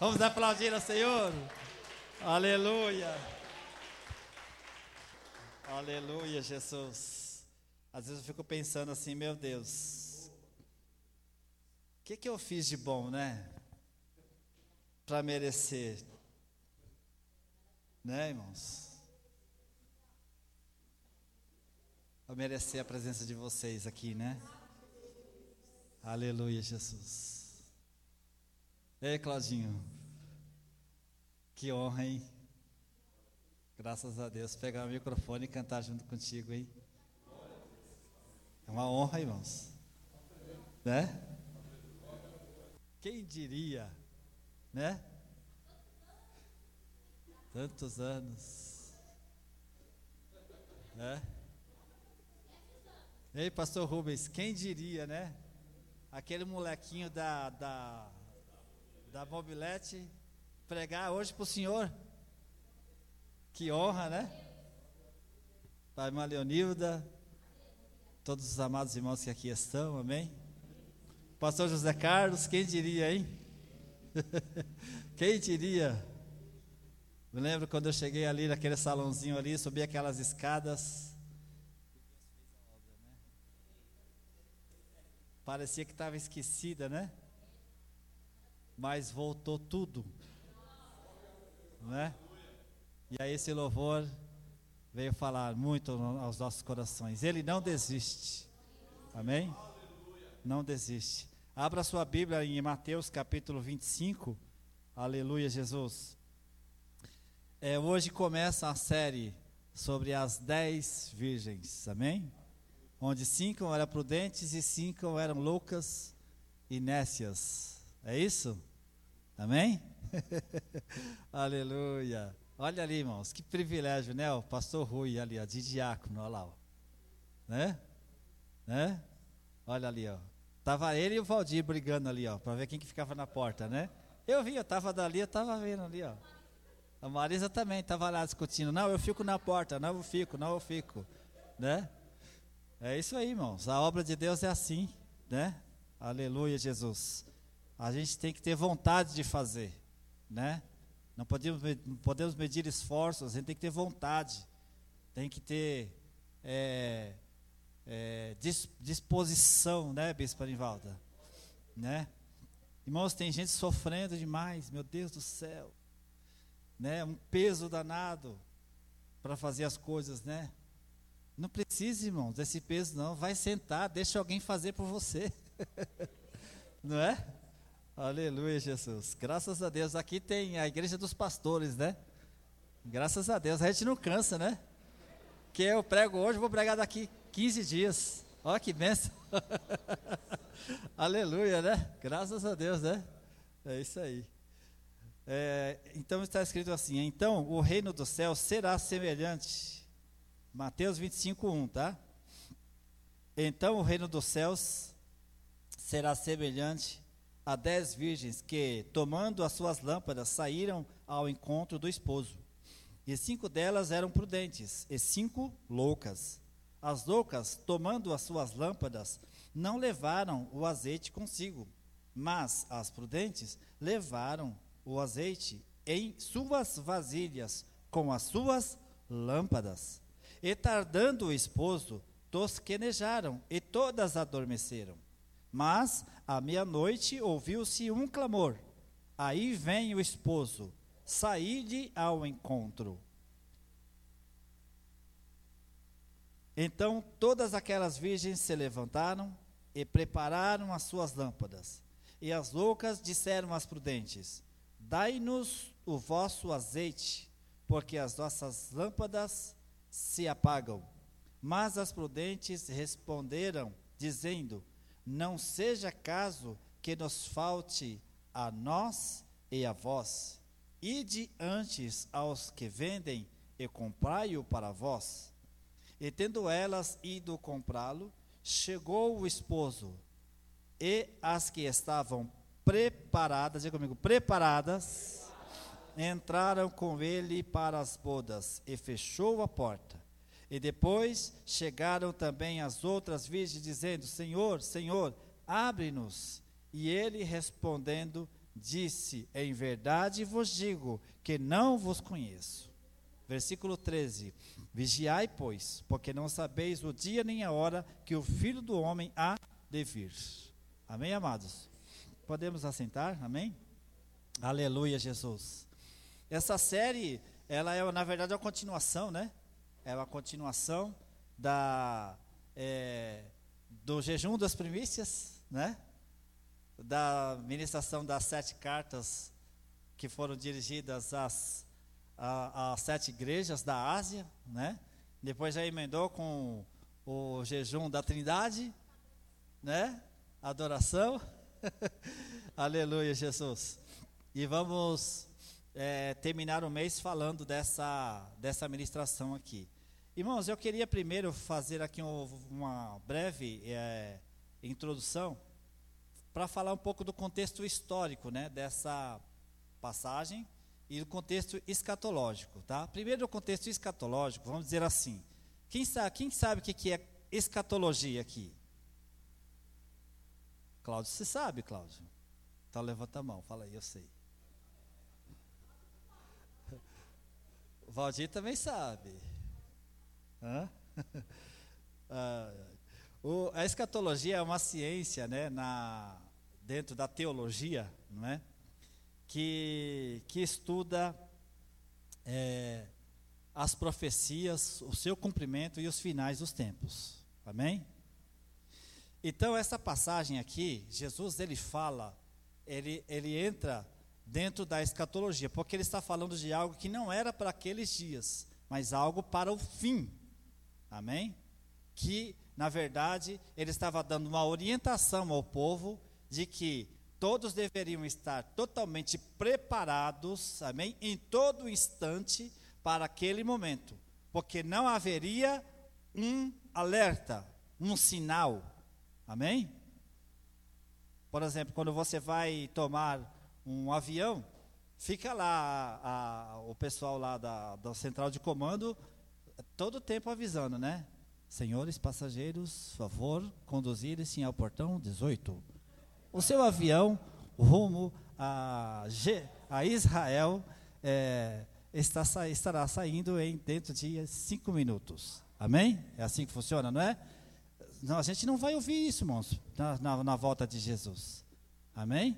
Vamos aplaudir ao Senhor. Aleluia. Aleluia, Jesus. Às vezes eu fico pensando assim, meu Deus, o que, que eu fiz de bom, né? Para merecer, né, irmãos? Para merecer a presença de vocês aqui, né? Aleluia, Jesus. Ei, Claudinho. Que honra, hein? Graças a Deus. Pegar o microfone e cantar junto contigo, hein? É uma honra, irmãos. Né? Quem diria, né? Tantos anos. Né? Ei, pastor Rubens, quem diria, né? Aquele molequinho da, da, da mobilete pregar hoje para o senhor. Que honra, né? Pai, Leonilda, todos os amados irmãos que aqui estão, amém? Pastor José Carlos, quem diria, hein? quem diria? Me lembro quando eu cheguei ali naquele salãozinho ali, subi aquelas escadas. Parecia que estava esquecida, né? Mas voltou tudo, né? E aí esse louvor veio falar muito aos nossos corações. Ele não desiste. Amém? Não desiste. Abra sua Bíblia em Mateus capítulo 25. Aleluia, Jesus. É, hoje começa a série sobre as dez virgens. Amém? Onde cinco eram prudentes e cinco eram loucas e nécias. É isso? Amém? Aleluia. Olha ali, irmãos, que privilégio, né? O pastor Rui ali, ó, de diácono, olha lá, ó. Né? Né? Olha ali, ó. Tava ele e o Valdir brigando ali, ó, para ver quem que ficava na porta, né? Eu vi, eu tava dali, eu tava vendo ali, ó. A Marisa também tava lá discutindo. Não, eu fico na porta, não eu fico, não eu fico, né? É isso aí, irmãos. A obra de Deus é assim, né? Aleluia, Jesus. A gente tem que ter vontade de fazer, né? Não podemos, não podemos medir esforços, a gente tem que ter vontade, tem que ter é, é, disposição, né, Bispo Arivalda? Né? Irmãos, tem gente sofrendo demais, meu Deus do céu. Né? Um peso danado para fazer as coisas, né? Não precisa, irmãos, desse peso não. Vai sentar, deixa alguém fazer por você. não é? Aleluia, Jesus. Graças a Deus. Aqui tem a igreja dos pastores, né? Graças a Deus. A gente não cansa, né? Que eu prego hoje, vou pregar daqui 15 dias. Olha que benção. Aleluia, né? Graças a Deus, né? É isso aí. É, então está escrito assim: Então o reino do céu será semelhante. Mateus 25, 1, tá? Então o reino dos céus será semelhante a dez virgens que, tomando as suas lâmpadas, saíram ao encontro do esposo. E cinco delas eram prudentes, e cinco loucas. As loucas, tomando as suas lâmpadas, não levaram o azeite consigo, mas as prudentes levaram o azeite em suas vasilhas com as suas lâmpadas. E tardando o esposo, tosquenejaram e todas adormeceram. Mas à meia-noite ouviu-se um clamor: Aí vem o esposo, saí-lhe ao encontro. Então todas aquelas virgens se levantaram e prepararam as suas lâmpadas. E as loucas disseram às prudentes: Dai-nos o vosso azeite, porque as nossas lâmpadas se apagam. Mas as prudentes responderam, dizendo: não seja caso que nos falte a nós e a vós. Ide antes aos que vendem e comprai-o para vós. E tendo elas ido comprá-lo, chegou o esposo, e as que estavam preparadas, diga comigo, preparadas, entraram com ele para as bodas, e fechou a porta. E depois chegaram também as outras virgens, dizendo: Senhor, Senhor, abre-nos. E ele respondendo, disse: Em verdade vos digo que não vos conheço. Versículo 13: Vigiai, pois, porque não sabeis o dia nem a hora que o filho do homem há de vir. Amém, amados? Podemos assentar? Amém? Aleluia, Jesus. Essa série, ela é, na verdade, uma continuação, né? É uma continuação da, é, do jejum das primícias, né? Da ministração das sete cartas que foram dirigidas às, às sete igrejas da Ásia, né? Depois já emendou com o jejum da Trindade, né? Adoração. Aleluia, Jesus. E vamos é, terminar o mês falando dessa, dessa ministração aqui. Irmãos, eu queria primeiro fazer aqui um, uma breve é, introdução para falar um pouco do contexto histórico né, dessa passagem e do contexto escatológico. Tá? Primeiro, o contexto escatológico, vamos dizer assim. Quem sabe, quem sabe o que é escatologia aqui? Cláudio, você sabe, Cláudio? Então levanta a mão, fala aí, eu sei. Valdir também sabe. ah, o, a escatologia é uma ciência, né, na, dentro da teologia, não é? que, que estuda é, as profecias, o seu cumprimento e os finais dos tempos. Amém? Então, essa passagem aqui, Jesus ele fala, ele, ele entra dentro da escatologia, porque ele está falando de algo que não era para aqueles dias, mas algo para o fim. Amém? Que, na verdade, ele estava dando uma orientação ao povo de que todos deveriam estar totalmente preparados, amém? Em todo instante para aquele momento, porque não haveria um alerta, um sinal. Amém? Por exemplo, quando você vai tomar um avião, fica lá a, a, o pessoal lá da, da central de comando todo tempo avisando, né? Senhores passageiros, favor, conduzirem-se ao portão 18. O seu avião rumo a, a Israel é, está, estará saindo em dentro de cinco minutos. Amém? É assim que funciona, não é? Não, a gente não vai ouvir isso, irmãos, na, na, na volta de Jesus. Amém?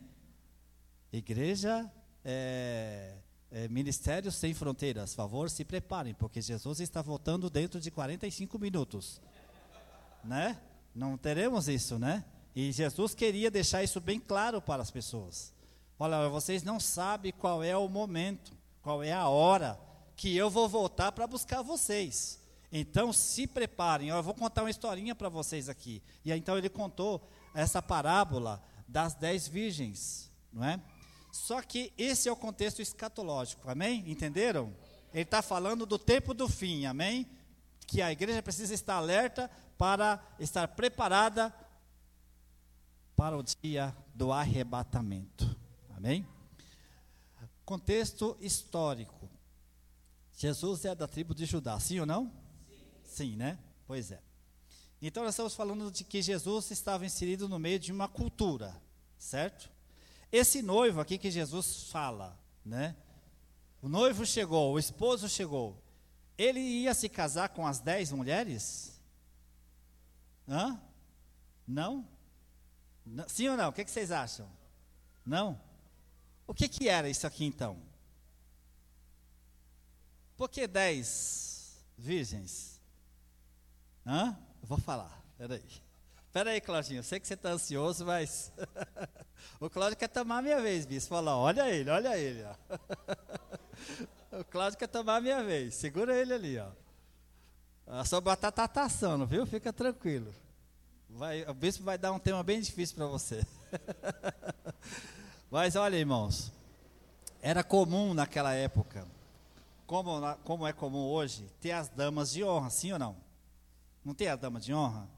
Igreja é, é, Ministérios Sem Fronteiras, favor, se preparem, porque Jesus está voltando dentro de 45 minutos. Né? Não teremos isso, né? E Jesus queria deixar isso bem claro para as pessoas. Olha, vocês não sabem qual é o momento, qual é a hora que eu vou voltar para buscar vocês. Então se preparem. Eu vou contar uma historinha para vocês aqui. E então ele contou essa parábola das dez virgens, não é? Só que esse é o contexto escatológico, amém? Entenderam? Ele está falando do tempo do fim, amém? Que a igreja precisa estar alerta para estar preparada para o dia do arrebatamento, amém? Contexto histórico. Jesus é da tribo de Judá, sim ou não? Sim, sim né? Pois é. Então nós estamos falando de que Jesus estava inserido no meio de uma cultura, certo? Esse noivo aqui que Jesus fala, né? O noivo chegou, o esposo chegou. Ele ia se casar com as dez mulheres? Hã? Não? Sim ou não? O que, que vocês acham? Não? O que, que era isso aqui então? Por que dez virgens? Hã? Eu vou falar, peraí. Espera aí, Claudinho, eu sei que você está ansioso, mas o Cláudio quer tomar a minha vez, bispo. Fala, olha ele, olha ele. O Cláudio quer tomar a minha vez. Segura ele ali, ó. A sua batata está assando, viu? Fica tranquilo. Vai, o bispo vai dar um tema bem difícil para você. mas olha, irmãos, era comum naquela época, como, como é comum hoje, ter as damas de honra, sim ou não? Não tem a dama de honra?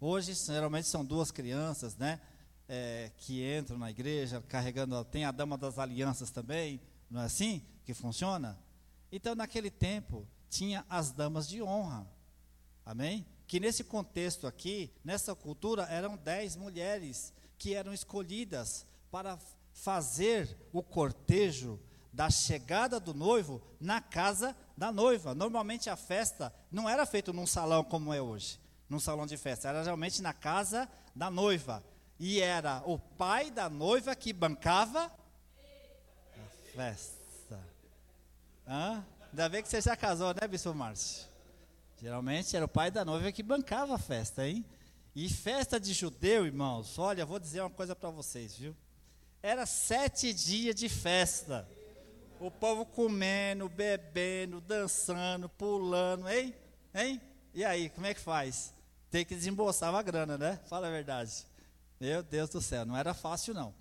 Hoje, geralmente, são duas crianças, né? É, que entram na igreja carregando. Tem a dama das alianças também, não é assim que funciona? Então, naquele tempo, tinha as damas de honra. Amém? Que nesse contexto aqui, nessa cultura, eram dez mulheres que eram escolhidas para fazer o cortejo da chegada do noivo na casa da noiva. Normalmente a festa não era feita num salão como é hoje, num salão de festa, era realmente na casa da noiva. E era o pai da noiva que bancava a festa. Hã? Ainda bem que você já casou, né, Bispo Márcio? Geralmente era o pai da noiva que bancava a festa, hein? E festa de judeu, irmãos, olha, vou dizer uma coisa para vocês, viu? Era sete dias de festa. O povo comendo, bebendo, dançando, pulando, hein? Hein? E aí, como é que faz? Tem que desembolsar uma grana, né? Fala a verdade. Meu Deus do céu, não era fácil não.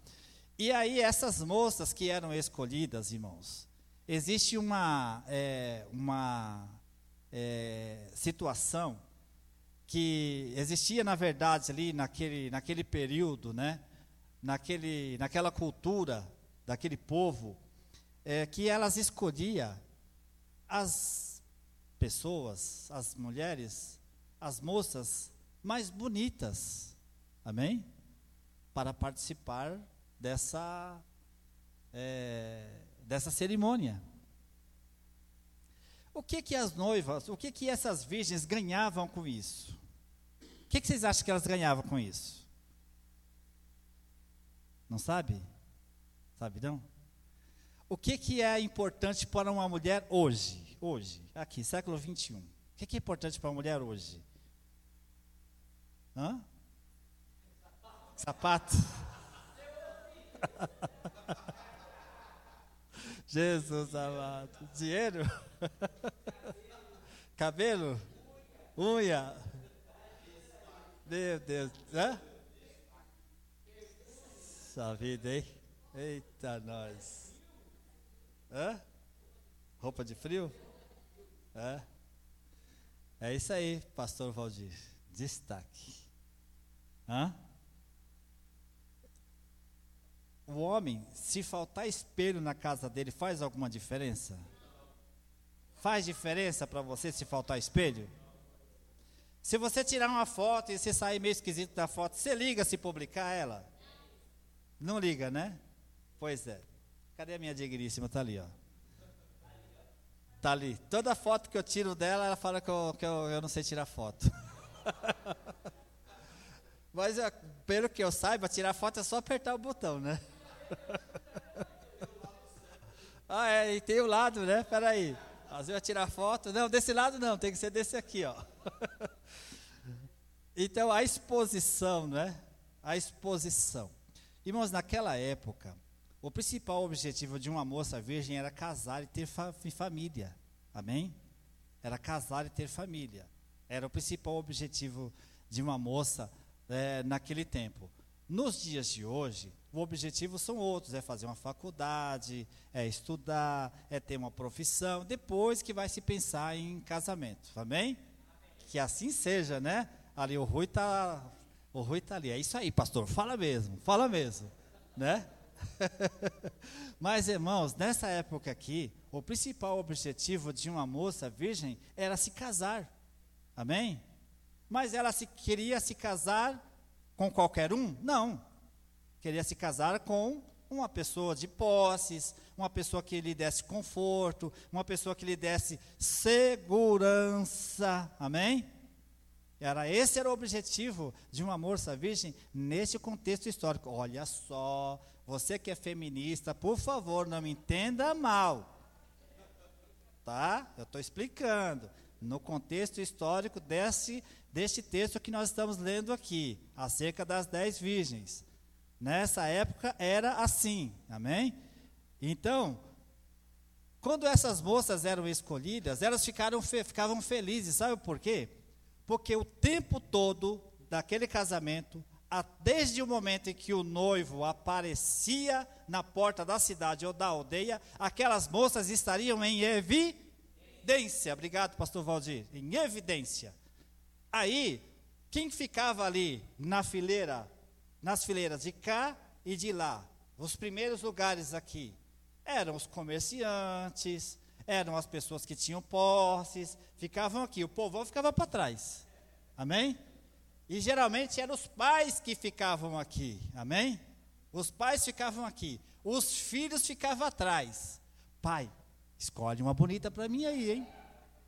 E aí, essas moças que eram escolhidas, irmãos, existe uma, é, uma é, situação que existia, na verdade, ali naquele, naquele período, né? Naquele, naquela cultura daquele povo, é, que elas escolhiam as pessoas, as mulheres, as moças mais bonitas, amém? Para participar dessa, é, dessa cerimônia. O que que as noivas, o que que essas virgens ganhavam com isso? O que, que vocês acham que elas ganhavam com isso? Não sabe? Sabe não? O que, que é importante para uma mulher hoje? Hoje, aqui, século 21. O que, é importante para uma mulher hoje? Hã? Sapato? Jesus amado. Dinheiro? Cabelo? Unha? Meu Deus. Hã? Essa vida, hein? Eita, nós. Hã? Roupa de frio? É. É isso aí, pastor Valdir. Destaque. Hã? O homem, se faltar espelho na casa dele, faz alguma diferença? Faz diferença para você se faltar espelho? Se você tirar uma foto e você sair meio esquisito da foto, você liga se publicar ela? Não liga, né? Pois é. Cadê a minha digníssima? Está ali, ó. Está ali. Toda foto que eu tiro dela, ela fala que eu, que eu, eu não sei tirar foto. Mas pelo que eu saiba, tirar foto é só apertar o botão, né? ah, é, e tem o lado, né? Peraí. Às vezes eu tirar foto. Não, desse lado não, tem que ser desse aqui, ó. então a exposição, né? A exposição. Irmãos, naquela época, o principal objetivo de uma moça virgem era casar e ter fa família. Amém? Era casar e ter família. Era o principal objetivo de uma moça é, naquele tempo. Nos dias de hoje, o objetivo são outros: é fazer uma faculdade, é estudar, é ter uma profissão, depois que vai se pensar em casamento. Amém? Amém. Que assim seja, né? Ali o Rui está. O Rui está ali. É isso aí, pastor. Fala mesmo, fala mesmo. Né? Mas, irmãos, nessa época aqui, o principal objetivo de uma moça virgem era se casar. Amém? Mas ela se, queria se casar com qualquer um? Não. Queria se casar com uma pessoa de posses, uma pessoa que lhe desse conforto, uma pessoa que lhe desse segurança. Amém? Era esse era o objetivo de uma moça virgem nesse contexto histórico. Olha só, você que é feminista, por favor, não me entenda mal. Tá? Eu estou explicando. No contexto histórico desse, deste texto que nós estamos lendo aqui, acerca das dez virgens. Nessa época era assim, amém? Então, quando essas moças eram escolhidas, elas ficaram, ficavam felizes, sabe por quê? Porque o tempo todo daquele casamento, desde o momento em que o noivo aparecia na porta da cidade ou da aldeia, aquelas moças estariam em evidência. Obrigado, pastor Valdir. Em evidência. Aí, quem ficava ali na fileira, nas fileiras de cá e de lá, os primeiros lugares aqui, eram os comerciantes, eram as pessoas que tinham posses, ficavam aqui, o povão ficava para trás. Amém? E geralmente eram os pais que ficavam aqui. Amém? Os pais ficavam aqui, os filhos ficavam atrás. Pai, escolhe uma bonita para mim aí, hein?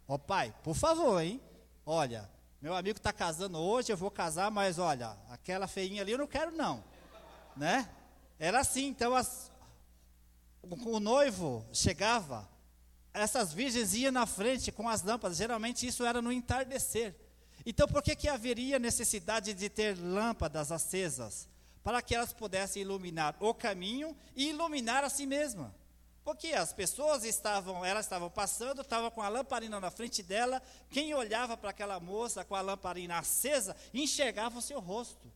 Ó oh, pai, por favor, hein? Olha, meu amigo está casando hoje, eu vou casar, mas olha, aquela feinha ali eu não quero não, né? Era assim, então as, o, o noivo chegava, essas virgens iam na frente com as lâmpadas, geralmente isso era no entardecer. Então por que, que haveria necessidade de ter lâmpadas acesas? Para que elas pudessem iluminar o caminho e iluminar a si mesma. Porque as pessoas estavam, elas estavam passando, estavam com a lamparina na frente dela, quem olhava para aquela moça com a lamparina acesa, enxergava o seu rosto.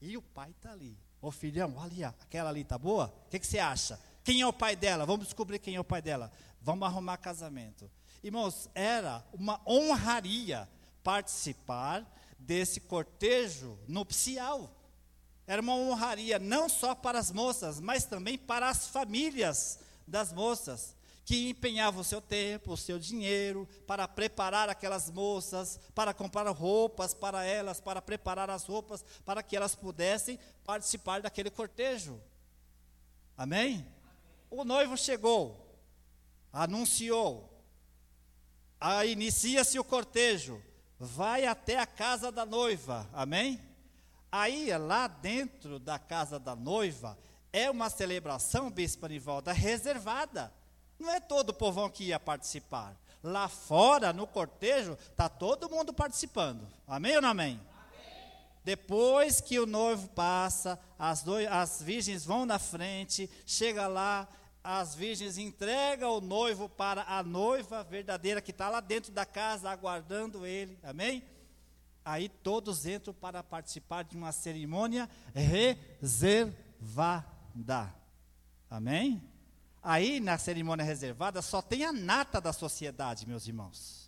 E o pai está ali. Ô filhão, olha, aquela ali está boa? O que, que você acha? Quem é o pai dela? Vamos descobrir quem é o pai dela. Vamos arrumar casamento. Irmãos, era uma honraria participar desse cortejo nupcial. Era uma honraria não só para as moças, mas também para as famílias das moças, que empenhavam o seu tempo, o seu dinheiro para preparar aquelas moças, para comprar roupas para elas, para preparar as roupas, para que elas pudessem participar daquele cortejo. Amém? O noivo chegou, anunciou, inicia-se o cortejo, vai até a casa da noiva, amém? Aí, lá dentro da casa da noiva, é uma celebração, Bispo Anivalda, reservada. Não é todo o povão que ia participar. Lá fora, no cortejo, está todo mundo participando. Amém ou não amém? amém. Depois que o noivo passa, as, dois, as virgens vão na frente, chega lá, as virgens entregam o noivo para a noiva verdadeira que está lá dentro da casa aguardando ele. Amém? Aí todos entram para participar de uma cerimônia reservada. Amém? Aí na cerimônia reservada só tem a nata da sociedade, meus irmãos.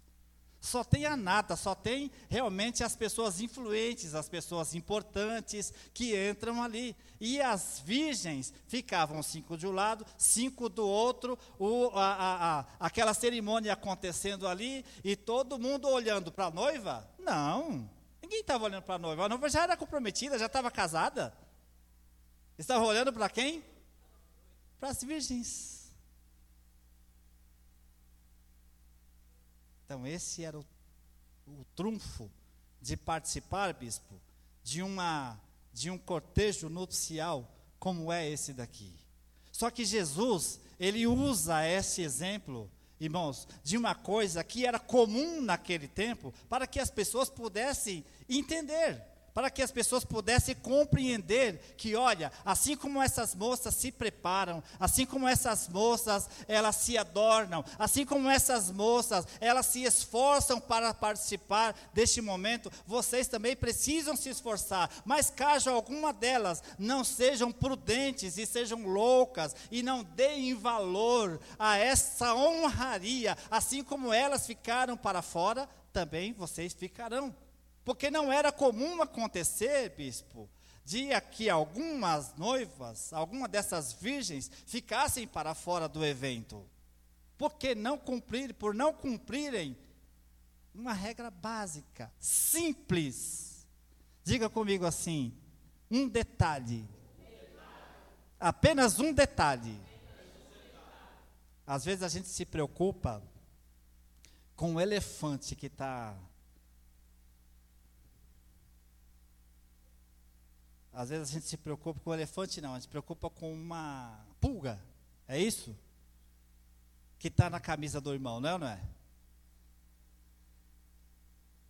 Só tem a nata, só tem realmente as pessoas influentes, as pessoas importantes que entram ali. E as virgens ficavam cinco de um lado, cinco do outro, o, a, a, a, aquela cerimônia acontecendo ali e todo mundo olhando para a noiva? Não, ninguém estava olhando para a noiva. A noiva já era comprometida, já estava casada. Estava olhando para quem? Para as virgens. Então, esse era o, o trunfo de participar, bispo, de, uma, de um cortejo nupcial como é esse daqui. Só que Jesus, ele usa esse exemplo, irmãos, de uma coisa que era comum naquele tempo, para que as pessoas pudessem entender para que as pessoas pudessem compreender que, olha, assim como essas moças se preparam, assim como essas moças elas se adornam, assim como essas moças elas se esforçam para participar deste momento, vocês também precisam se esforçar. Mas caso alguma delas não sejam prudentes e sejam loucas e não deem valor a essa honraria, assim como elas ficaram para fora, também vocês ficarão. Porque não era comum acontecer, bispo, de que algumas noivas, alguma dessas virgens, ficassem para fora do evento. Porque não cumprir, por não cumprirem uma regra básica, simples. Diga comigo assim: um detalhe. Apenas um detalhe. Às vezes a gente se preocupa com o elefante que está Às vezes a gente se preocupa com o elefante, não, a gente se preocupa com uma pulga. É isso? Que está na camisa do irmão, não é não é?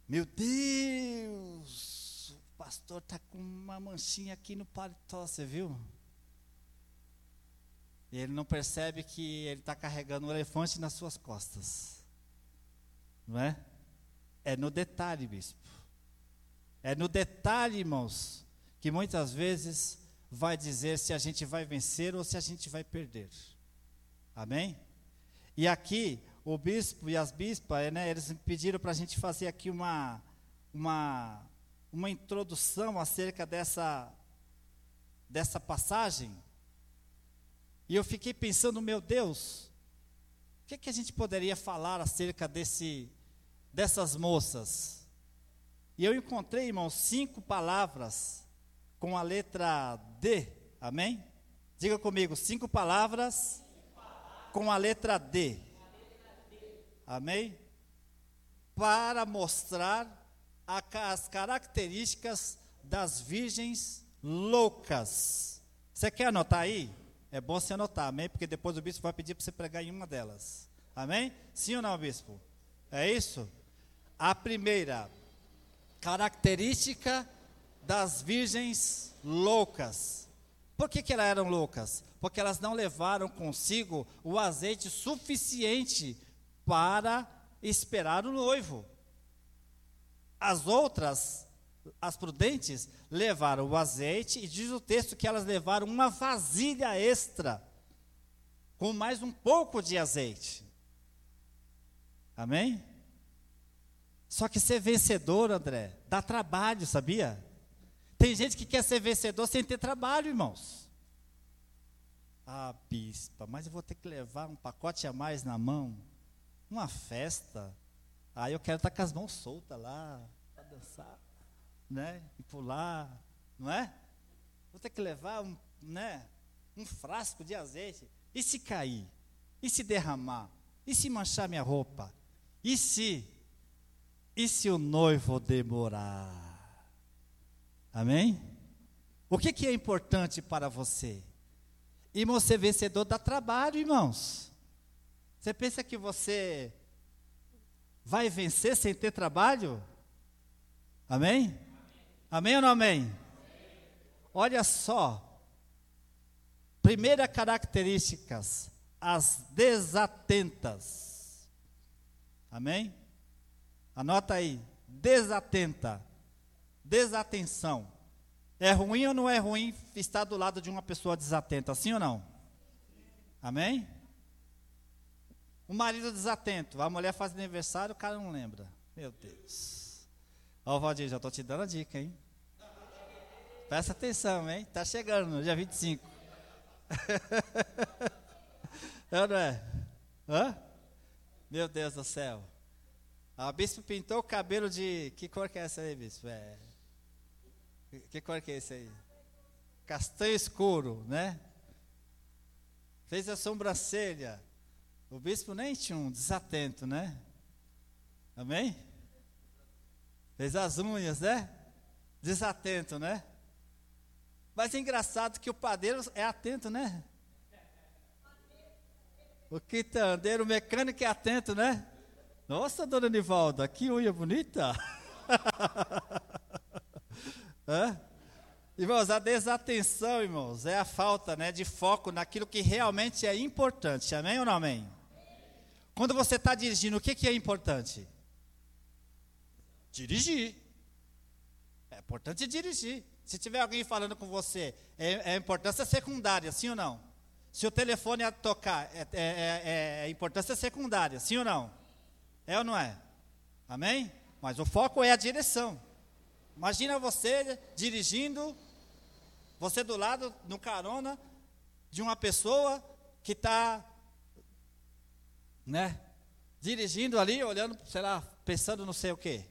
Meu Deus! O pastor está com uma manchinha aqui no paletó, você viu? E ele não percebe que ele está carregando um elefante nas suas costas. Não é? É no detalhe, bispo. É no detalhe, irmãos que muitas vezes vai dizer se a gente vai vencer ou se a gente vai perder. Amém? E aqui, o bispo e as bispas, né, eles pediram para a gente fazer aqui uma, uma, uma introdução acerca dessa, dessa passagem. E eu fiquei pensando, meu Deus, o que, que a gente poderia falar acerca desse, dessas moças? E eu encontrei, irmãos, cinco palavras com a letra D, amém? Diga comigo, cinco palavras com a letra D. Amém? Para mostrar a, as características das virgens loucas. Você quer anotar aí? É bom você anotar, amém? Porque depois o bispo vai pedir para você pregar em uma delas. Amém? Sim ou não, bispo? É isso? A primeira característica das virgens loucas. Por que, que elas eram loucas? Porque elas não levaram consigo o azeite suficiente para esperar o noivo. As outras, as prudentes, levaram o azeite e diz o texto que elas levaram uma vasilha extra com mais um pouco de azeite. Amém? Só que ser vencedor, André, dá trabalho, sabia? Tem gente que quer ser vencedor sem ter trabalho, irmãos. Ah, bispa, mas eu vou ter que levar um pacote a mais na mão. Uma festa. Aí eu quero estar com as mãos soltas lá, para dançar, né? E pular, não é? Vou ter que levar um, né, um frasco de azeite. E se cair? E se derramar? E se manchar minha roupa? E se? E se o noivo demorar? Amém? O que, que é importante para você? Irmão, ser vencedor dá trabalho, irmãos. Você pensa que você vai vencer sem ter trabalho? Amém? Amém ou não amém? Olha só. Primeira características, as desatentas. Amém? Anota aí, desatenta desatenção. É ruim ou não é ruim estar do lado de uma pessoa desatenta, sim ou não? Amém? O marido desatento, a mulher faz aniversário, o cara não lembra. Meu Deus. Ó, Valdir, já estou te dando a dica, hein? Presta atenção, hein? Tá chegando dia 25. é, não é? Hã? Meu Deus do céu. A bispo pintou o cabelo de. Que cor que é essa aí, bispo? É. Que cor que é esse aí? Castanho escuro, né? Fez a sobrancelha. O bispo nem tinha um desatento, né? Amém? Fez as unhas, né? Desatento, né? Mas é engraçado que o padeiro é atento, né? O quitandeiro, o mecânico é atento, né? Nossa, dona Nivalda, que unha bonita! Hã? Irmãos, a desatenção, irmãos, é a falta né, de foco naquilo que realmente é importante. Amém ou não amém? Quando você está dirigindo, o que, que é importante? Dirigir. É importante dirigir. Se tiver alguém falando com você, é, é importância secundária, sim ou não? Se o telefone a tocar, é, é, é, é importância secundária, sim ou não? É ou não é? Amém? Mas o foco é a direção. Imagina você dirigindo, você do lado, no carona, de uma pessoa que está, né, dirigindo ali, olhando, sei lá, pensando não sei o quê.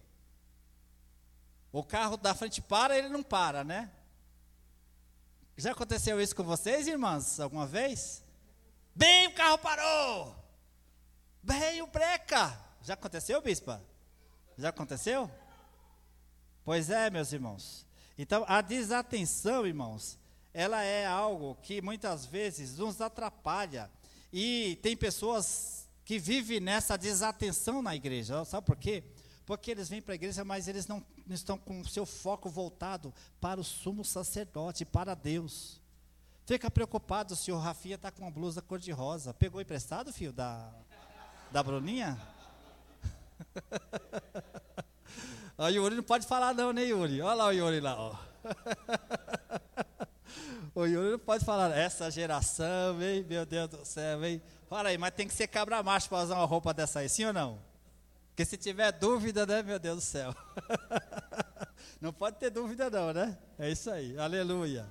O carro da frente para, ele não para, né? Já aconteceu isso com vocês, irmãs, alguma vez? Bem, o carro parou! Bem, o breca! Já aconteceu, bispa? Já aconteceu? Pois é, meus irmãos. Então, a desatenção, irmãos, ela é algo que muitas vezes nos atrapalha. E tem pessoas que vivem nessa desatenção na igreja. Sabe por quê? Porque eles vêm para a igreja, mas eles não estão com o seu foco voltado para o sumo sacerdote, para Deus. Fica preocupado se o Rafinha está com uma blusa cor-de-rosa. Pegou emprestado, filho, da, da Bruninha? O Yuri não pode falar não, né, Yuri? Olha lá o Yuri lá, ó. O Yuri não pode falar, essa geração, hein, meu Deus do céu, hein? Fala aí, mas tem que ser cabra macho para usar uma roupa dessa aí, sim ou não? Porque se tiver dúvida, né, meu Deus do céu. Não pode ter dúvida não, né? É isso aí, aleluia.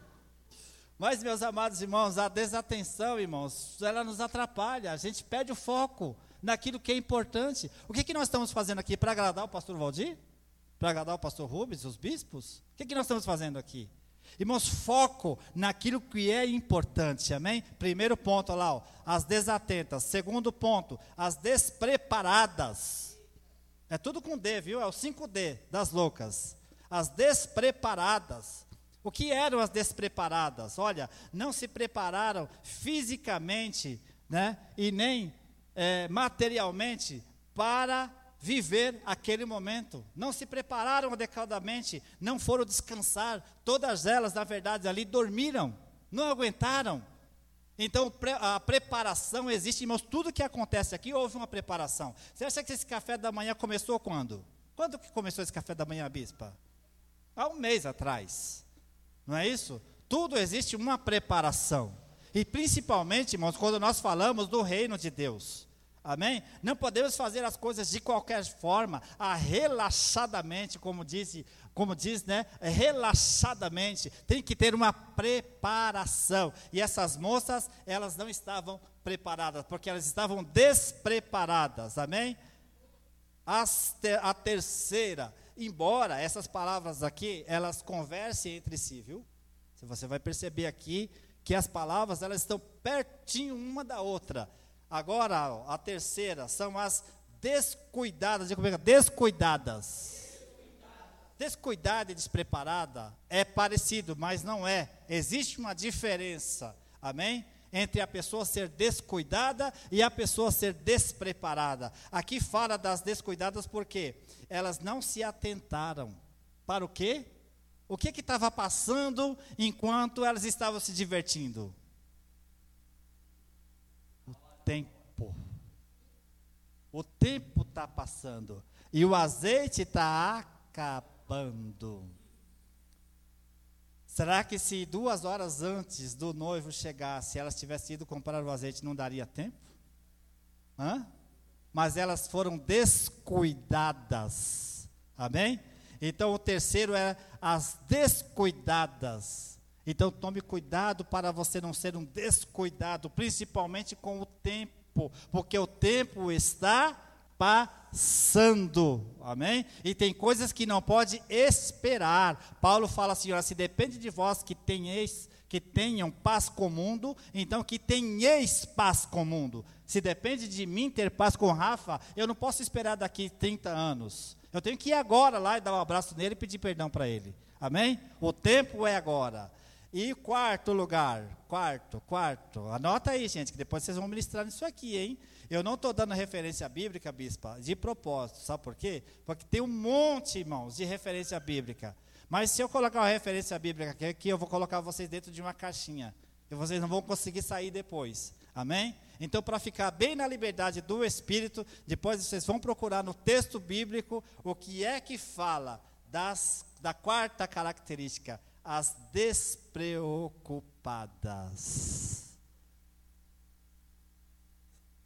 Mas, meus amados irmãos, a desatenção, irmãos, ela nos atrapalha, a gente perde o foco naquilo que é importante. O que, que nós estamos fazendo aqui para agradar o pastor Valdir? Para agradar o pastor Rubens, os bispos? O que, que nós estamos fazendo aqui? Irmãos, foco naquilo que é importante, amém? Primeiro ponto lá, ó, as desatentas. Segundo ponto, as despreparadas. É tudo com D, viu? É o 5D das loucas. As despreparadas. O que eram as despreparadas? Olha, não se prepararam fisicamente, né? E nem é, materialmente para viver aquele momento. Não se prepararam adequadamente, não foram descansar. Todas elas, na verdade, ali dormiram, não aguentaram. Então, a preparação existe, irmãos. Tudo que acontece aqui houve uma preparação. Você acha que esse café da manhã começou quando? Quando que começou esse café da manhã, bispa? Há um mês atrás. Não é isso? Tudo existe uma preparação. E principalmente, irmãos, quando nós falamos do reino de Deus. Amém? Não podemos fazer as coisas de qualquer forma, a relaxadamente, como disse, como diz, né? Relaxadamente. Tem que ter uma preparação. E essas moças, elas não estavam preparadas, porque elas estavam despreparadas. Amém? Te, a terceira, embora essas palavras aqui, elas conversem entre si, viu? Você vai perceber aqui que as palavras elas estão pertinho uma da outra. Agora, a terceira são as descuidadas. É descuidadas. Descuidada e despreparada é parecido, mas não é. Existe uma diferença. Amém? Entre a pessoa ser descuidada e a pessoa ser despreparada. Aqui fala das descuidadas porque elas não se atentaram. Para o quê? O que estava passando enquanto elas estavam se divertindo? Tempo. O tempo está passando. E o azeite está acabando. Será que se duas horas antes do noivo chegasse, elas tivessem ido comprar o azeite, não daria tempo? Hã? Mas elas foram descuidadas. Amém? Então o terceiro é as descuidadas. Então tome cuidado para você não ser um descuidado, principalmente com o tempo, porque o tempo está passando. Amém? E tem coisas que não pode esperar. Paulo fala assim: se depende de vós que tenhais que tenham paz com o mundo, então que tenhais paz com o mundo. Se depende de mim ter paz com Rafa, eu não posso esperar daqui 30 anos. Eu tenho que ir agora lá e dar um abraço nele e pedir perdão para ele. Amém? O tempo é agora. E quarto lugar, quarto, quarto. Anota aí, gente, que depois vocês vão ministrar nisso aqui, hein? Eu não estou dando referência bíblica, bispa, de propósito. Sabe por quê? Porque tem um monte, irmãos, de referência bíblica. Mas se eu colocar uma referência bíblica aqui, eu vou colocar vocês dentro de uma caixinha. E vocês não vão conseguir sair depois. Amém? Então, para ficar bem na liberdade do Espírito, depois vocês vão procurar no texto bíblico o que é que fala das, da quarta característica as despreocupadas.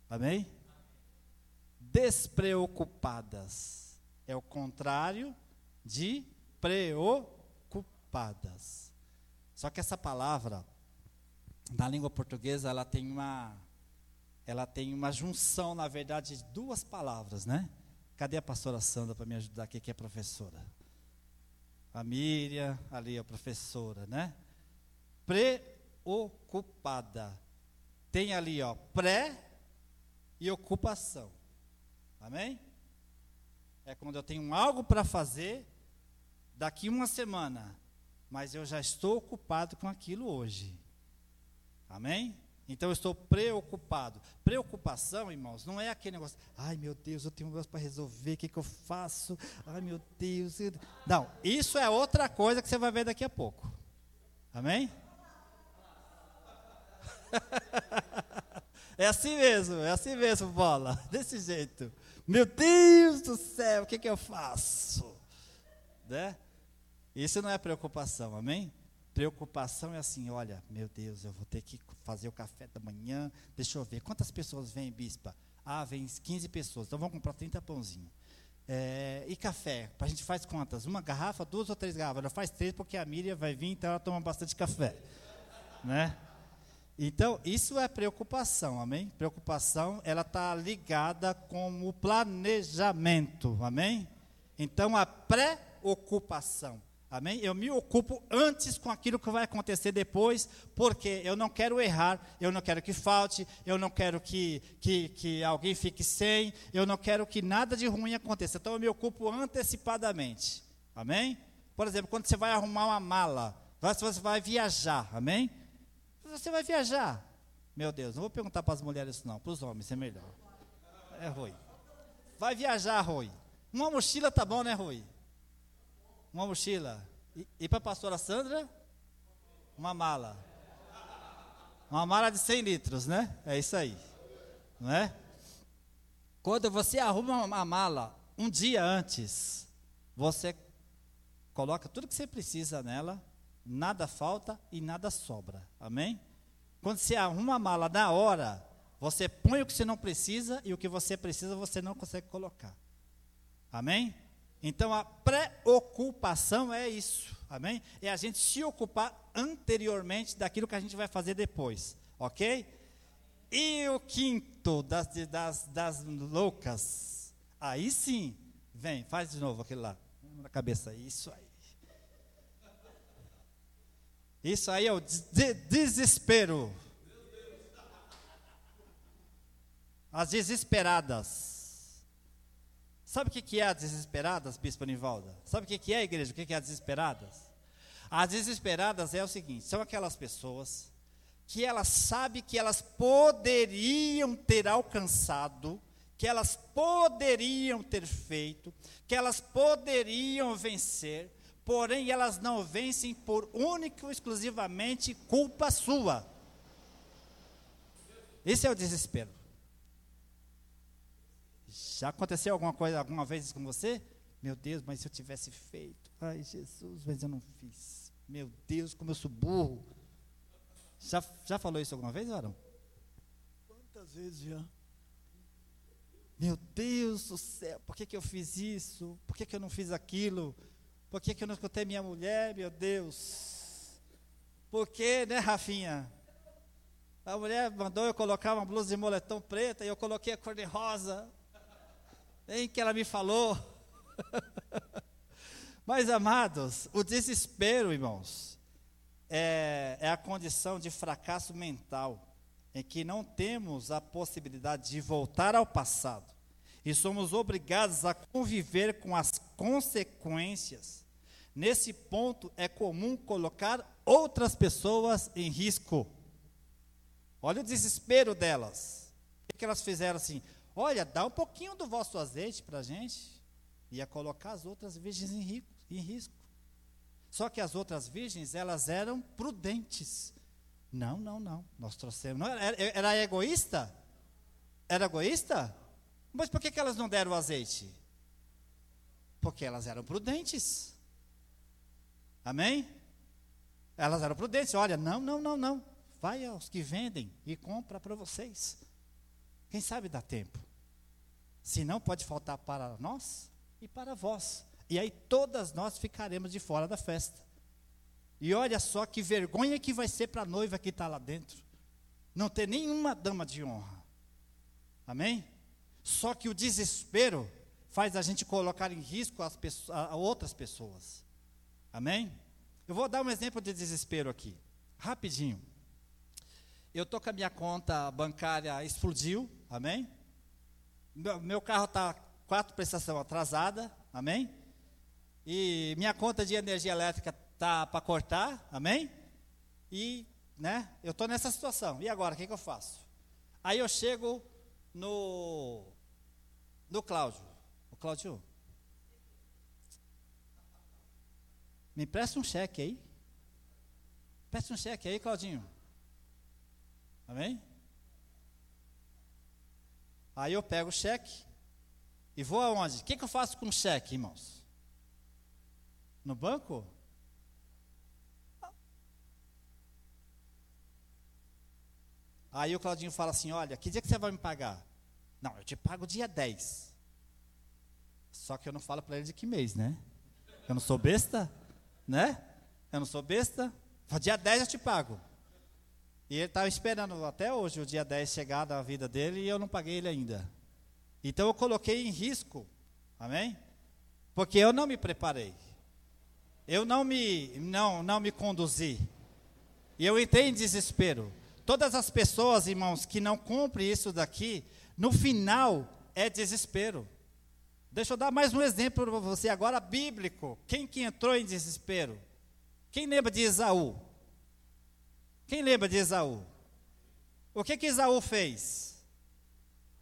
Amém? Despreocupadas. É o contrário de preocupadas. Só que essa palavra, na língua portuguesa, ela tem uma ela tem uma junção, na verdade, de duas palavras, né? Cadê a pastora Sandra para me ajudar aqui, que é professora? A Miriam, ali a professora, né? Preocupada. Tem ali, ó, pré e ocupação. Amém? É quando eu tenho algo para fazer daqui uma semana, mas eu já estou ocupado com aquilo hoje. Amém? Então eu estou preocupado. Preocupação, irmãos, não é aquele negócio, ai meu Deus, eu tenho um negócio para resolver, o que, que eu faço? Ai meu Deus. Não, isso é outra coisa que você vai ver daqui a pouco. Amém? é assim mesmo, é assim mesmo, bola. Desse jeito. Meu Deus do céu, o que, que eu faço? Né? Isso não é preocupação, amém? Preocupação é assim, olha, meu Deus, eu vou ter que fazer o café da manhã. Deixa eu ver, quantas pessoas vêm, bispa? Ah, vem 15 pessoas, então vamos comprar 30 pãozinhos. É, e café, a gente faz quantas? Uma garrafa, duas ou três garrafas? Ela faz três porque a Miriam vai vir, então ela toma bastante café. Né? Então, isso é preocupação, amém? Preocupação, ela está ligada com o planejamento, amém? Então, a preocupação Amém? Eu me ocupo antes com aquilo que vai acontecer depois, porque eu não quero errar, eu não quero que falte, eu não quero que, que, que alguém fique sem, eu não quero que nada de ruim aconteça. Então eu me ocupo antecipadamente. Amém? Por exemplo, quando você vai arrumar uma mala, você vai viajar, amém? Você vai viajar. Meu Deus, não vou perguntar para as mulheres isso não, para os homens é melhor. É Rui. Vai viajar, Rui. Uma mochila tá bom, né, Rui? Uma mochila. E, e para a pastora Sandra? Uma mala. Uma mala de 100 litros, né? É isso aí. Não é? Quando você arruma uma mala um dia antes, você coloca tudo que você precisa nela, nada falta e nada sobra. Amém? Quando você arruma a mala na hora, você põe o que você não precisa e o que você precisa você não consegue colocar. Amém? Então a preocupação é isso, amém? É a gente se ocupar anteriormente daquilo que a gente vai fazer depois, ok? E o quinto das, das, das loucas, aí sim, vem, faz de novo aquele lá, na cabeça, isso aí. Isso aí é o de desespero. As desesperadas. Sabe o que é as desesperadas, Bispo Nivalda? Sabe o que é a igreja? O que é as desesperadas? As desesperadas é o seguinte: são aquelas pessoas que elas sabem que elas poderiam ter alcançado, que elas poderiam ter feito, que elas poderiam vencer, porém elas não vencem por única e exclusivamente culpa sua. Esse é o desespero. Já aconteceu alguma coisa alguma vez com você? Meu Deus, mas se eu tivesse feito. Ai, Jesus, mas eu não fiz. Meu Deus, como eu sou burro. Já, já falou isso alguma vez, Varão? Quantas vezes já? Meu Deus do céu, por que, que eu fiz isso? Por que, que eu não fiz aquilo? Por que, que eu não escutei minha mulher, meu Deus? Por que, né, Rafinha? A mulher mandou eu colocar uma blusa de moletom preta e eu coloquei a cor de rosa. Em que ela me falou. Mas, amados, o desespero, irmãos, é, é a condição de fracasso mental, em que não temos a possibilidade de voltar ao passado e somos obrigados a conviver com as consequências. Nesse ponto, é comum colocar outras pessoas em risco. Olha o desespero delas. O que elas fizeram assim? Olha, dá um pouquinho do vosso azeite para a gente. Ia colocar as outras virgens em, rico, em risco. Só que as outras virgens, elas eram prudentes. Não, não, não. Nós trouxemos. Não, era, era egoísta? Era egoísta? Mas por que, que elas não deram o azeite? Porque elas eram prudentes. Amém? Elas eram prudentes. Olha, não, não, não, não. Vai aos que vendem e compra para vocês. Quem sabe dá tempo. Se não, pode faltar para nós e para vós. E aí todas nós ficaremos de fora da festa. E olha só que vergonha que vai ser para a noiva que está lá dentro. Não ter nenhuma dama de honra. Amém? Só que o desespero faz a gente colocar em risco as pessoas, a outras pessoas. Amém? Eu vou dar um exemplo de desespero aqui, rapidinho. Eu estou com a minha conta bancária explodiu, amém? Meu, carro está quatro prestação atrasada, amém? E minha conta de energia elétrica está para cortar, amém? E, né, eu estou nessa situação. E agora, o que, que eu faço? Aí eu chego no, no Cláudio. O Cláudio, me presta um cheque aí. Presta um cheque aí, Claudinho. Amém? Aí eu pego o cheque e vou aonde? O que, que eu faço com o cheque, irmãos? No banco? Aí o Claudinho fala assim: Olha, que dia que você vai me pagar? Não, eu te pago dia 10. Só que eu não falo para ele de que mês, né? Eu não sou besta, né? Eu não sou besta. Dia 10 eu te pago. E ele estava esperando até hoje o dia 10 chegar da vida dele e eu não paguei ele ainda. Então eu coloquei em risco, amém? Porque eu não me preparei. eu não me, não, não me conduzi. E eu entrei em desespero. Todas as pessoas, irmãos, que não cumprem isso daqui, no final é desespero. Deixa eu dar mais um exemplo para você agora bíblico. Quem que entrou em desespero? Quem lembra de Esaú? Quem lembra de Esaú? O que que Esaú fez?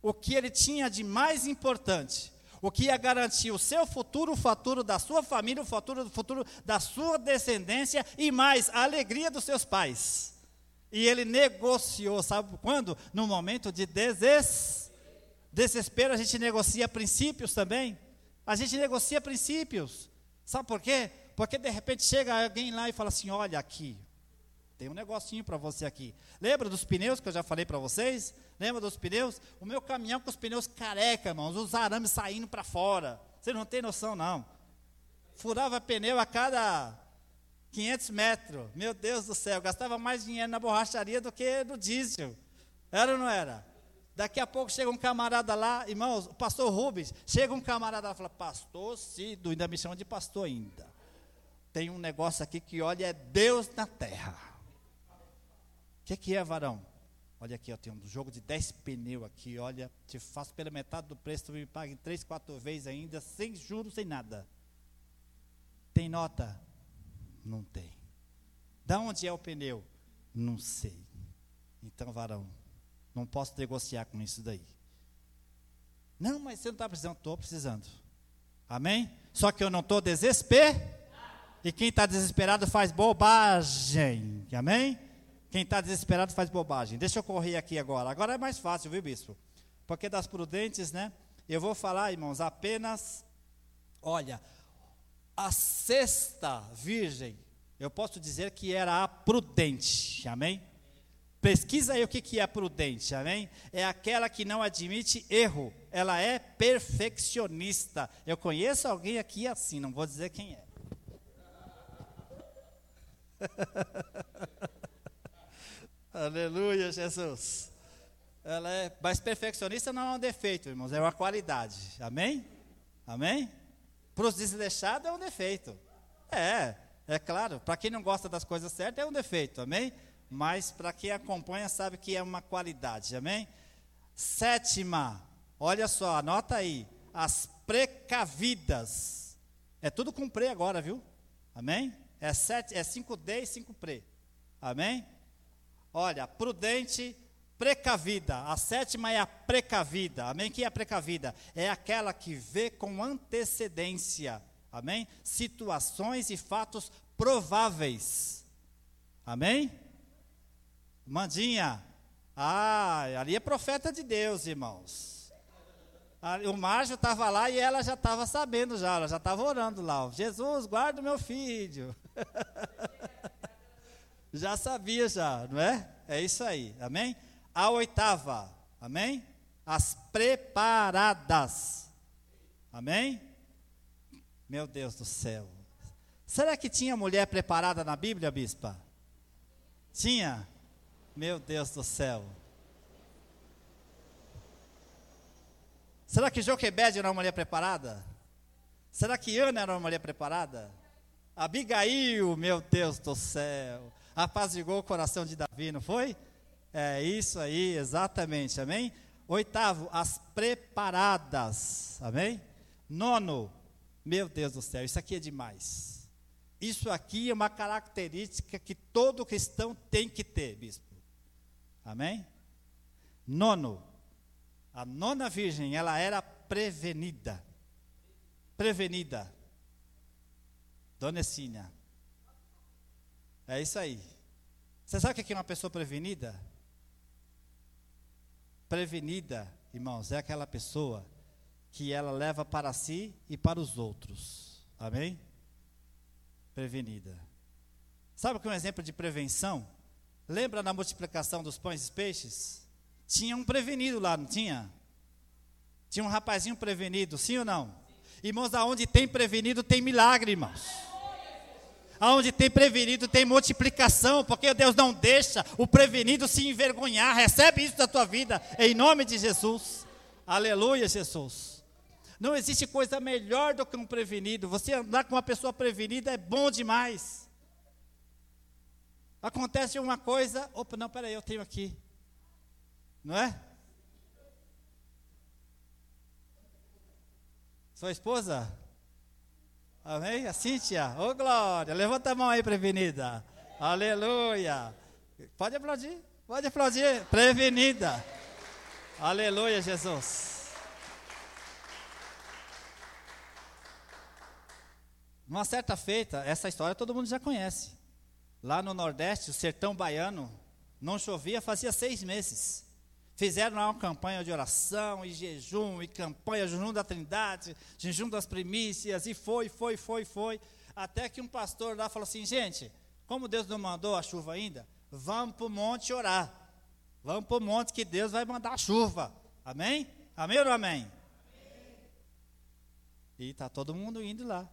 O que ele tinha de mais importante, o que ia garantir o seu futuro, o futuro da sua família, o futuro, o futuro da sua descendência e mais a alegria dos seus pais. E ele negociou, sabe quando? No momento de deses, desespero, a gente negocia princípios também. A gente negocia princípios. Sabe por quê? Porque de repente chega alguém lá e fala assim: olha aqui, tem um negocinho para você aqui. Lembra dos pneus que eu já falei para vocês? Lembra dos pneus? O meu caminhão com os pneus careca, irmãos, os arames saindo para fora. Você não tem noção, não. Furava pneu a cada 500 metros. Meu Deus do céu, gastava mais dinheiro na borracharia do que no diesel. Era ou não era? Daqui a pouco chega um camarada lá, irmãos, o pastor Rubens, chega um camarada lá e fala, pastor Cido, ainda me chama de pastor ainda. Tem um negócio aqui que olha, é Deus na terra que, que é, varão? Olha aqui, eu tenho um jogo de 10 pneus aqui, olha, te faço pela metade do preço, tu me paga em 3, 4 vezes ainda, sem juros, sem nada. Tem nota? Não tem. Da onde é o pneu? Não sei. Então, varão, não posso negociar com isso daí. Não, mas você não está precisando, estou precisando. Amém? Só que eu não estou desesperado. E quem está desesperado faz bobagem. Amém? Quem está desesperado faz bobagem. Deixa eu correr aqui agora. Agora é mais fácil, viu, bispo? Porque das prudentes, né? Eu vou falar, irmãos, apenas. Olha, a sexta virgem, eu posso dizer que era a prudente, amém? Pesquisa aí o que, que é prudente, amém? É aquela que não admite erro, ela é perfeccionista. Eu conheço alguém aqui assim, não vou dizer quem é. Aleluia, Jesus. Ela é, mas perfeccionista não é um defeito, irmãos, é uma qualidade. Amém? Amém? Para os desleixados é um defeito. É, é claro. Para quem não gosta das coisas certas é um defeito. Amém? Mas para quem acompanha sabe que é uma qualidade. Amém? Sétima, olha só, anota aí. As precavidas. É tudo com pre agora, viu? Amém? É, sete, é 5D e 5 pre. Amém? Olha, prudente, precavida. A sétima é a precavida. Amém? Que é a precavida? É aquela que vê com antecedência. Amém? Situações e fatos prováveis. Amém? Mandinha. Ah, ali é profeta de Deus, irmãos. O Márcio estava lá e ela já estava sabendo já, ela já estava orando lá. Jesus, guarda o meu filho. já sabia já, não é? É isso aí, amém? A oitava, amém? As preparadas, amém? Meu Deus do céu. Será que tinha mulher preparada na Bíblia, bispa? Tinha? Meu Deus do céu. Será que Joquebede era uma mulher preparada? Será que Ana era uma mulher preparada? Abigail, meu Deus do céu apazigou o coração de Davi, não foi? É isso aí, exatamente, amém? Oitavo, as preparadas, amém? Nono, meu Deus do céu, isso aqui é demais. Isso aqui é uma característica que todo cristão tem que ter, bispo. Amém? Nono, a nona virgem, ela era prevenida. Prevenida. Dona Essínia. É isso aí. Você sabe o que é uma pessoa prevenida? Prevenida, irmãos, é aquela pessoa que ela leva para si e para os outros. Amém? Prevenida. Sabe que é um exemplo de prevenção? Lembra da multiplicação dos pães e peixes? Tinha um prevenido lá, não tinha? Tinha um rapazinho prevenido, sim ou não? Irmãos, aonde tem prevenido tem milagre, irmãos. Aonde tem prevenido tem multiplicação, porque Deus não deixa o prevenido se envergonhar. Recebe isso da tua vida, em nome de Jesus. Aleluia, Jesus. Não existe coisa melhor do que um prevenido. Você andar com uma pessoa prevenida é bom demais. Acontece uma coisa, opa, não, peraí, eu tenho aqui. Não é? Sua esposa? Amém? A Cíntia? Ô oh, glória! Levanta a mão aí, prevenida. Aleluia! Pode aplaudir, pode aplaudir. Prevenida. Aleluia, Jesus. Uma certa feita, essa história todo mundo já conhece. Lá no Nordeste, o sertão baiano, não chovia fazia seis meses. Fizeram lá uma campanha de oração e jejum, e campanha, jejum da trindade, jejum das primícias, e foi, foi, foi, foi. Até que um pastor lá falou assim: gente, como Deus não mandou a chuva ainda, vamos para o monte orar. Vamos para o monte que Deus vai mandar a chuva. Amém? Amém ou amém? amém. E está todo mundo indo lá.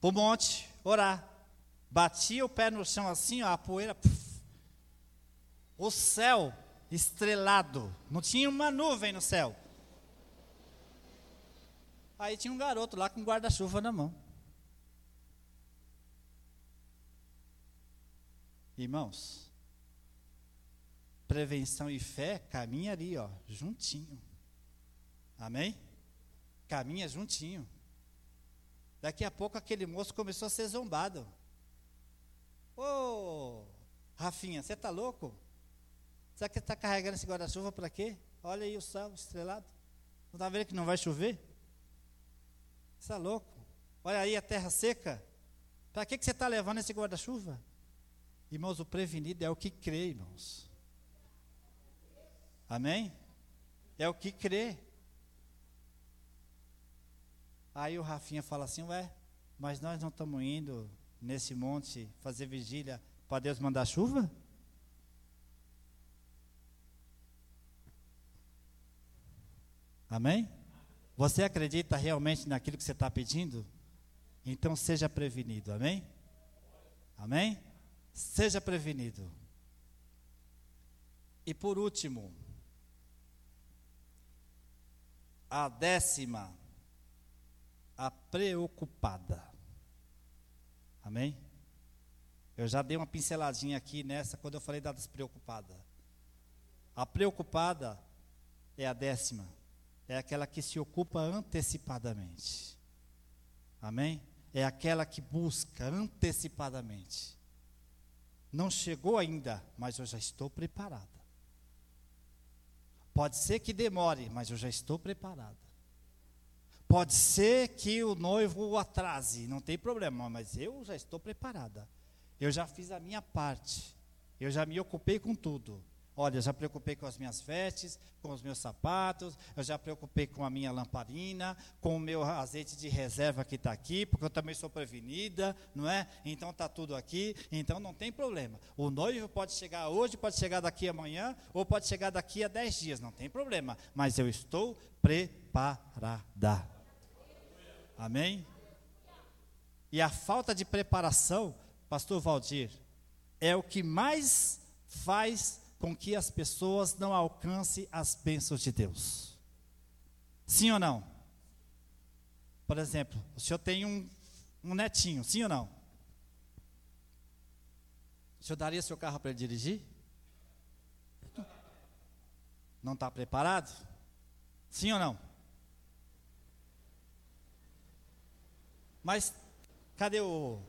Para o monte orar. Batia o pé no chão assim, ó, a poeira. Puf, o céu estrelado. Não tinha uma nuvem no céu. Aí tinha um garoto lá com guarda-chuva na mão. Irmãos, prevenção e fé caminha ali, ó, juntinho. Amém? Caminha juntinho. Daqui a pouco aquele moço começou a ser zombado. Ô, oh, Rafinha, você está louco? Será que está carregando esse guarda-chuva para quê? Olha aí o céu estrelado. Não está vendo que não vai chover? Você está louco? Olha aí a terra seca. Para que, que você está levando esse guarda-chuva? Irmãos, o prevenido é o que crê, irmãos. Amém? É o que crê. Aí o Rafinha fala assim, ué, mas nós não estamos indo nesse monte fazer vigília para Deus mandar chuva? Amém? Você acredita realmente naquilo que você está pedindo? Então seja prevenido, amém? Amém? Seja prevenido. E por último, a décima, a preocupada. Amém? Eu já dei uma pinceladinha aqui nessa quando eu falei da despreocupada. A preocupada é a décima é aquela que se ocupa antecipadamente. Amém? É aquela que busca antecipadamente. Não chegou ainda, mas eu já estou preparada. Pode ser que demore, mas eu já estou preparada. Pode ser que o noivo o atrase, não tem problema, mas eu já estou preparada. Eu já fiz a minha parte. Eu já me ocupei com tudo. Olha, eu já preocupei com as minhas vestes, com os meus sapatos, eu já preocupei com a minha lamparina, com o meu azeite de reserva que está aqui, porque eu também sou prevenida, não é? Então está tudo aqui, então não tem problema. O noivo pode chegar hoje, pode chegar daqui amanhã, ou pode chegar daqui a dez dias, não tem problema. Mas eu estou preparada. Amém? E a falta de preparação, pastor Valdir, é o que mais faz com que as pessoas não alcancem as bênçãos de Deus. Sim ou não? Por exemplo, o senhor tem um, um netinho, sim ou não? O senhor daria seu carro para ele dirigir? Não está preparado? Sim ou não? Mas cadê o.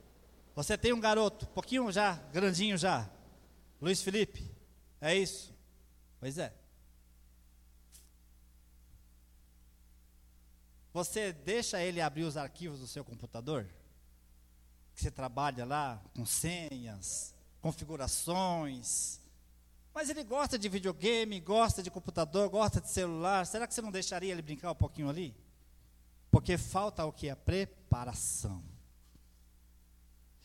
Você tem um garoto, pouquinho já, grandinho já, Luiz Felipe. É isso? Pois é. Você deixa ele abrir os arquivos do seu computador? Que você trabalha lá com senhas, configurações. Mas ele gosta de videogame, gosta de computador, gosta de celular. Será que você não deixaria ele brincar um pouquinho ali? Porque falta o que? A preparação.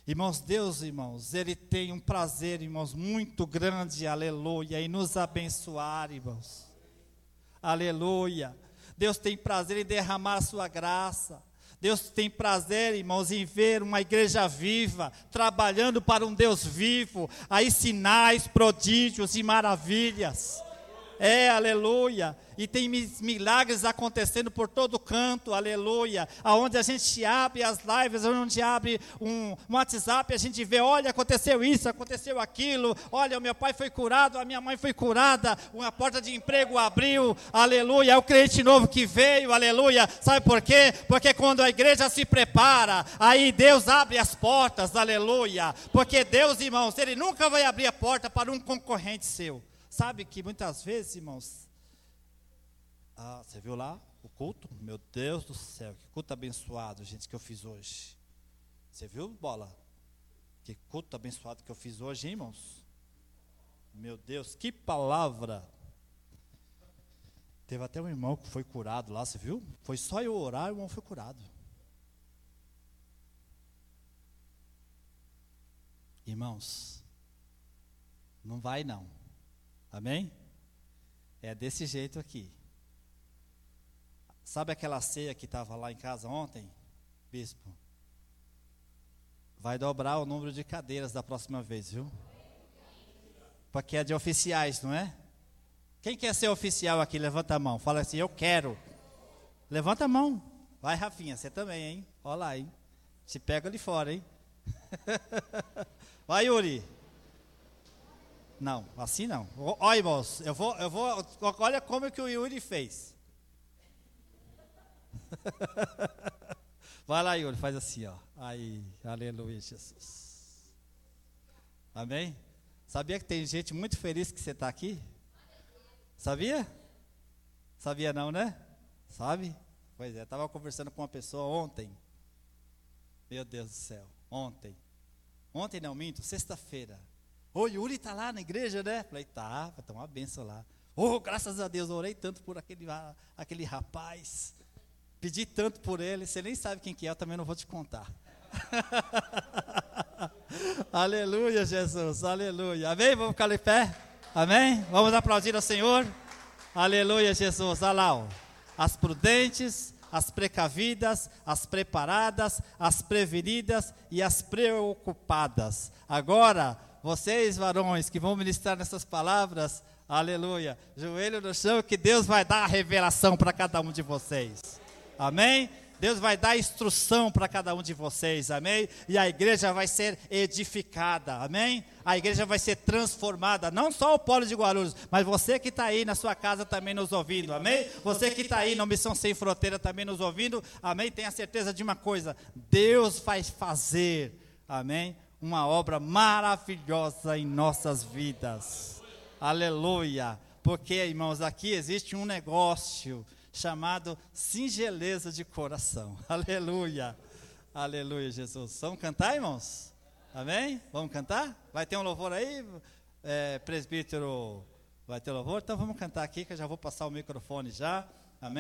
Irmãos, Deus, irmãos, Ele tem um prazer, irmãos, muito grande, aleluia, em nos abençoar, irmãos. Aleluia. Deus tem prazer em derramar sua graça. Deus tem prazer, irmãos, em ver uma igreja viva, trabalhando para um Deus vivo, aí sinais, prodígios e maravilhas. É, aleluia. E tem milagres acontecendo por todo canto, aleluia. Aonde a gente abre as lives, onde abre um, um WhatsApp, a gente vê, olha, aconteceu isso, aconteceu aquilo. Olha, o meu pai foi curado, a minha mãe foi curada, uma porta de emprego abriu, aleluia. É o crente novo que veio, aleluia. Sabe por quê? Porque quando a igreja se prepara, aí Deus abre as portas, aleluia. Porque Deus, irmãos, Ele nunca vai abrir a porta para um concorrente seu. Sabe que muitas vezes, irmãos, ah, você viu lá o culto? Meu Deus do céu, que culto abençoado, gente, que eu fiz hoje. Você viu, bola? Que culto abençoado que eu fiz hoje, hein, irmãos? Meu Deus, que palavra! Teve até um irmão que foi curado lá, você viu? Foi só eu orar, o irmão foi curado. Irmãos, não vai não. Amém? É desse jeito aqui. Sabe aquela ceia que estava lá em casa ontem, bispo? Vai dobrar o número de cadeiras da próxima vez, viu? Porque é de oficiais, não é? Quem quer ser oficial aqui? Levanta a mão. Fala assim, eu quero. Levanta a mão. Vai, Rafinha, você também, hein? Olha lá, hein? Se pega ali fora, hein? Vai, Yuri. Não, assim não. Olha, irmãos, eu vou, eu vou. Olha como que o Yuri fez. Vai lá, Yuri, faz assim, ó. Aí, aleluia, Jesus. Amém? Sabia que tem gente muito feliz que você está aqui? Sabia? Sabia não, né? Sabe? Pois é, estava conversando com uma pessoa ontem. Meu Deus do céu, ontem. Ontem não minto, sexta-feira. Ô, Yuri está lá na igreja, né? Falei, tá, vai tomar uma benção lá. Oh, graças a Deus, orei tanto por aquele, aquele rapaz. Pedi tanto por ele, você nem sabe quem que é, eu também não vou te contar. aleluia, Jesus, aleluia. Amém? Vamos ficar de pé? Amém? Vamos aplaudir ao Senhor? Aleluia, Jesus. Olha lá, ó. as prudentes, as precavidas, as preparadas, as prevenidas e as preocupadas. Agora, vocês, varões, que vão ministrar nessas palavras, aleluia, joelho no chão, que Deus vai dar a revelação para cada um de vocês. Amém? Deus vai dar instrução para cada um de vocês, amém? E a igreja vai ser edificada, amém? A igreja vai ser transformada, não só o Polo de Guarulhos, mas você que está aí na sua casa também nos ouvindo, amém? Você que está aí na Missão Sem Fronteira também nos ouvindo, amém? Tenha certeza de uma coisa: Deus vai fazer, amém? Uma obra maravilhosa em nossas vidas, aleluia. Porque, irmãos, aqui existe um negócio chamado singeleza de coração. Aleluia. Aleluia, Jesus. Vamos cantar, irmãos? Amém? Vamos cantar? Vai ter um louvor aí? É, presbítero, vai ter louvor? Então vamos cantar aqui, que eu já vou passar o microfone já. Amém?